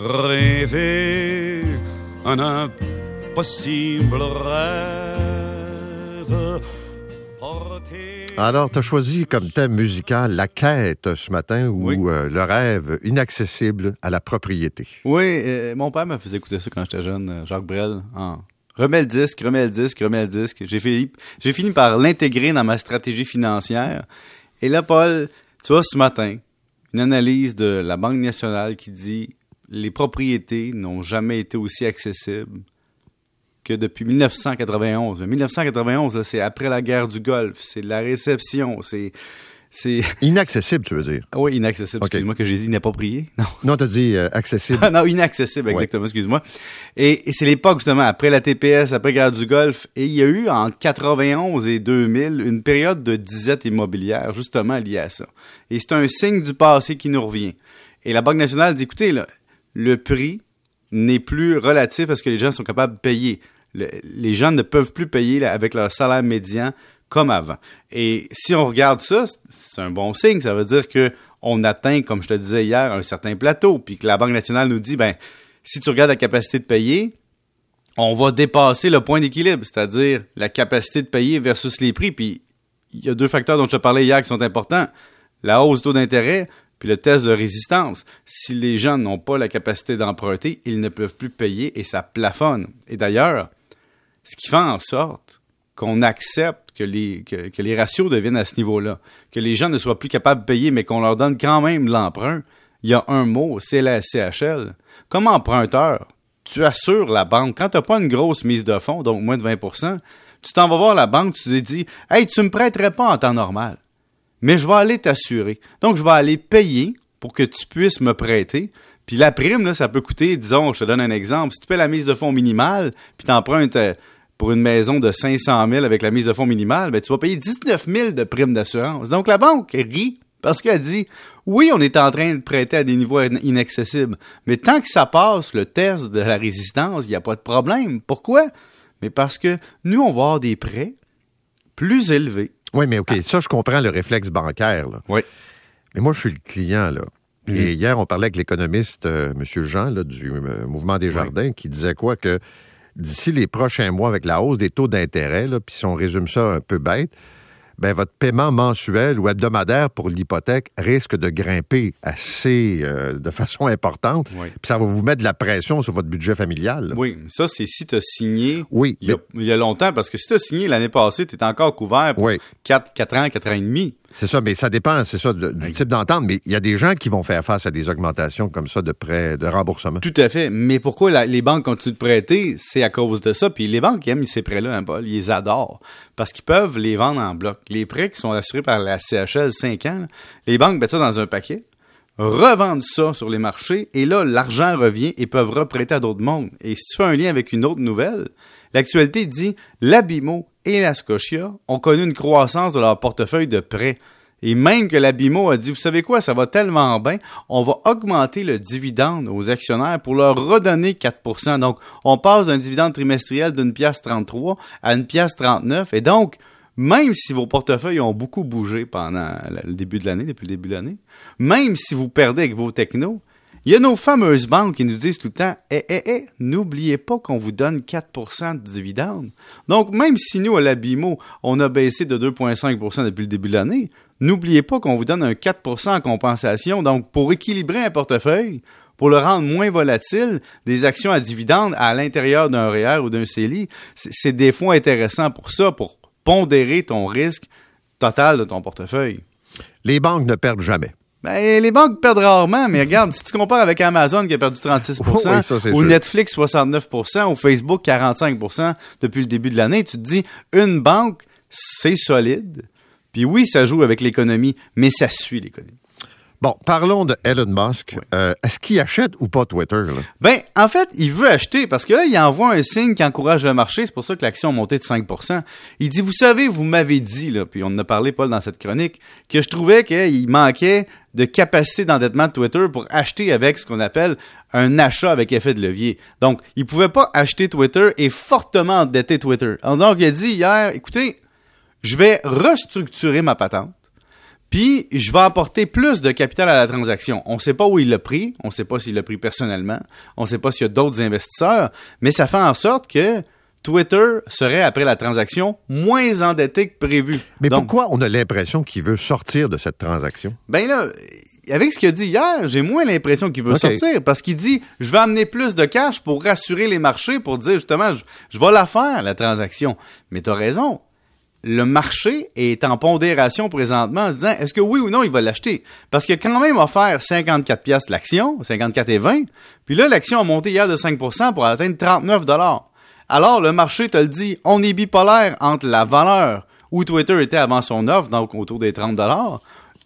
Rêver un impossible rêve. porter- Alors, tu as choisi comme thème musical la quête ce matin ou Oui. euh, le rêve inaccessible à la propriété. Oui, euh, mon père me faisait écouter ça quand j'étais jeune, euh, Jacques Brel. en Remets le disque, remets le disque, remets le disque. J'ai fini, j'ai fini par l'intégrer dans ma stratégie financière. Et là, Paul, tu vois, ce matin, une analyse de la Banque nationale qui dit les propriétés n'ont jamais été aussi accessibles que depuis 1991. 1991, là, c'est après la guerre du Golfe, c'est de la réception, c'est... C'est... Inaccessible, tu veux dire? Ah Oui, inaccessible, excuse-moi que j'ai dit inapproprié. Non. Non, tu as dit euh, accessible. Ah non, inaccessible, exactement, excuse-moi. Et, et c'est l'époque, justement, après la TPS, après la guerre du Golfe, et il y a eu, entre 91 et 2000, une période de disette immobilière, justement, liée à ça. Et c'est un signe du passé qui nous revient. Et la Banque nationale dit, écoutez, là, le prix n'est plus relatif à ce que les gens sont capables de payer. Le- les gens ne peuvent plus payer avec leur salaire médian comme avant. Et si on regarde ça, c'est un bon signe. Ça veut dire que on atteint, comme je te disais hier, un certain plateau, puis que la Banque nationale nous dit, ben, si tu regardes la capacité de payer, on va dépasser le point d'équilibre, c'est-à-dire la capacité de payer versus les prix. Puis il y a deux facteurs dont je te parlais hier qui sont importants la hausse du taux d'intérêt, puis le test de résistance. Si les gens n'ont pas la capacité d'emprunter, ils ne peuvent plus payer et ça plafonne. Et d'ailleurs, ce qui fait en sorte qu'on accepte que les, que, ratios deviennent à ce niveau-là, que les gens ne soient plus capables de payer, mais qu'on leur donne quand même l'emprunt, il y a un mot, c'est la CHL. Comme emprunteur, tu assures la banque. Quand tu n'as pas une grosse mise de fonds, donc moins de 20% tu t'en vas voir la banque, tu te dis Hey, tu me prêterais pas en temps normal, mais je vais aller t'assurer. Donc, je vais aller payer pour que tu puisses me prêter. Puis la prime, là, ça peut coûter, disons, je te donne un exemple, si tu paies la mise de fonds minimale, puis tu empruntes pour une maison de 500 000 avec la mise de fonds minimale, ben, tu vas payer 19 000 de prime d'assurance. Donc, la banque rit parce qu'elle dit, oui, on est en train de prêter à des niveaux in- inaccessibles, mais tant que ça passe le test de la résistance, il n'y a pas de problème. Pourquoi? Mais parce que nous, on va avoir des prêts plus élevés. Oui, mais OK, ça, je comprends le réflexe bancaire. là. Oui. Mais moi, je suis le client, là. Mhm. Et hier, on parlait avec l'économiste euh, M. Jean là, du euh, Mouvement des Jardins qui disait quoi que d'ici les prochains mois, avec la hausse des taux d'intérêt, puis si on résume ça un peu bête, ben, votre paiement mensuel ou hebdomadaire pour l'hypothèque risque de grimper assez euh, de façon importante. Oui. Puis ça va vous mettre de la pression sur votre budget familial. là. Oui, ça, c'est si tu as signé Oui, il y, a, il y a longtemps, parce que si tu as signé l'année passée, tu es encore couvert pour Oui. 4, 4 ans, 4 ans et demi. C'est ça, mais ça dépend, c'est ça, de- du type d'entente. Mais il y a des gens qui vont faire face à des augmentations comme ça de prêts, de remboursement. Tout à fait. Mais pourquoi la- les banques continuent de prêter? C'est à cause de ça. Puis les banques aiment ces prêts-là, hein, Paul. Ils les adorent. Parce qu'ils peuvent les vendre en bloc. Les prêts qui sont assurés par la CHL 5 ans, les banques mettent ça dans un paquet, revendent ça sur les marchés, et là, l'argent revient et peuvent reprêter à d'autres mondes. Et si tu fais un lien avec une autre nouvelle, l'actualité dit l'Abimo et la Scotia ont connu une croissance de leur portefeuille de prêts. Et même que l'Abimo a dit, vous savez quoi, ça va tellement bien, on va augmenter le dividende aux actionnaires pour leur redonner 4 Donc, on passe d'un dividende trimestriel d'une pièce 33 à une pièce 39. Et donc, même si vos portefeuilles ont beaucoup bougé pendant le début de l'année, depuis le début de l'année, même si vous perdez avec vos technos, il y a nos fameuses banques qui nous disent tout le temps Eh, eh, eh, n'oubliez pas qu'on vous donne 4% de dividende. Donc, même si nous, à la BIMO, on a baissé de 2,5% depuis le début de l'année, n'oubliez pas qu'on vous donne un 4% en compensation. Donc, pour équilibrer un portefeuille, pour le rendre moins volatile, des actions à dividende à l'intérieur d'un REER ou d'un CELI, c'est des fonds intéressants pour ça, pour pondérer ton risque total de ton portefeuille. Les banques ne perdent jamais. Ben, les banques perdent rarement, mais regarde, si tu compares avec Amazon qui a perdu 36 Oui, ça, ou sûr. Netflix 69% ou Facebook 45% depuis le début de l'année, tu te dis, une banque, c'est solide. Puis oui, ça joue avec l'économie, mais ça suit l'économie. Bon, parlons de Elon Musk. Euh, Est-ce qu'il achète ou pas Twitter? là? Ben, en fait, il veut acheter parce que là, il envoie un signe qui encourage le marché. C'est pour ça que l'action a monté de 5% Il dit, vous savez, vous m'avez dit, là, puis on en a parlé, Paul, dans cette chronique, que je trouvais qu'il manquait de capacité d'endettement de Twitter pour acheter avec ce qu'on appelle un achat avec effet de levier. Donc, il pouvait pas acheter Twitter et fortement endetter Twitter. Donc, il a dit hier, écoutez, je vais restructurer ma patente. Puis, je vais apporter plus de capital à la transaction. On ne sait pas où il l'a pris. On ne sait pas s'il l'a pris personnellement. On ne sait pas s'il y a d'autres investisseurs. Mais ça fait en sorte que Twitter serait, après la transaction, moins endetté que prévu. Mais Donc, pourquoi on a l'impression qu'il veut sortir de cette transaction? Ben là, avec ce qu'il a dit hier, j'ai moins l'impression qu'il veut sortir parce qu'il dit je vais amener plus de cash pour rassurer les marchés, pour dire justement je, je vais la faire, la transaction. Mais tu as raison. Le marché est en pondération présentement en se disant est-ce que oui ou non il va l'acheter? Parce a quand même offert 54 pièces l'action, 54 et 20. Puis là, l'action a monté hier de 5% pour atteindre 39 Alors, le marché te le dit, on est bipolaire entre la valeur où Twitter était avant son offre, donc autour des 30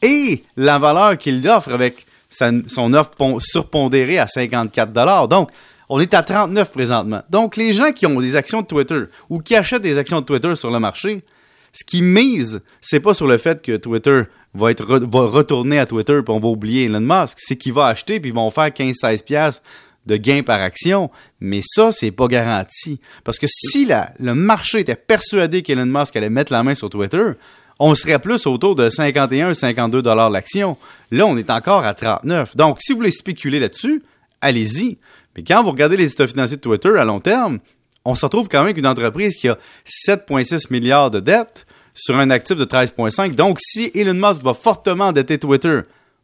et la valeur qu'il offre avec son offre pon- surpondérée à 54 Donc, on est à 39 présentement. Donc, les gens qui ont des actions de Twitter ou qui achètent des actions de Twitter sur le marché, ce qu'ils misent, c'est pas sur le fait que Twitter va va retourner à Twitter puis on va oublier Elon Musk, c'est qu'ils vont acheter puis ils vont faire 15-16 piastres de gains par action, mais ça c'est pas garanti parce que si la- le marché était persuadé qu'Elon Musk allait mettre la main sur Twitter, on serait plus autour de 51-52 dollars l'action. Là, on est encore à 39. Donc, si vous voulez spéculer là-dessus, allez-y. Mais quand vous regardez les états financiers de Twitter à long terme, on se retrouve quand même avec une entreprise qui a 7,6 milliards de dettes sur un actif de 13,5. Donc, si Elon Musk va fortement endetter Twitter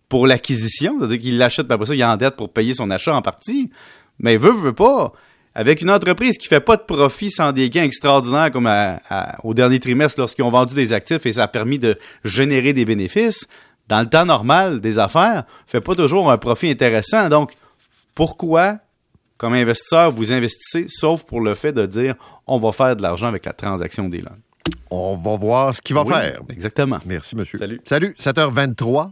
pour l'acquisition, c'est-à-dire qu'il l'achète, puis après ça, il endette pour payer son achat en partie, mais veut, veut pas, avec une entreprise qui fait pas de profit sans des gains extraordinaires comme au dernier trimestre lorsqu'ils ont vendu des actifs et ça a permis de générer des bénéfices, dans le temps normal des affaires, fait pas toujours un profit intéressant. Donc, pourquoi, comme investisseur, vous investissez, sauf pour le fait de dire on va faire de l'argent avec la transaction d'Elon? On va voir ce qu'il va Oui, faire. Exactement. Merci, monsieur. Salut. Salut, 7h23.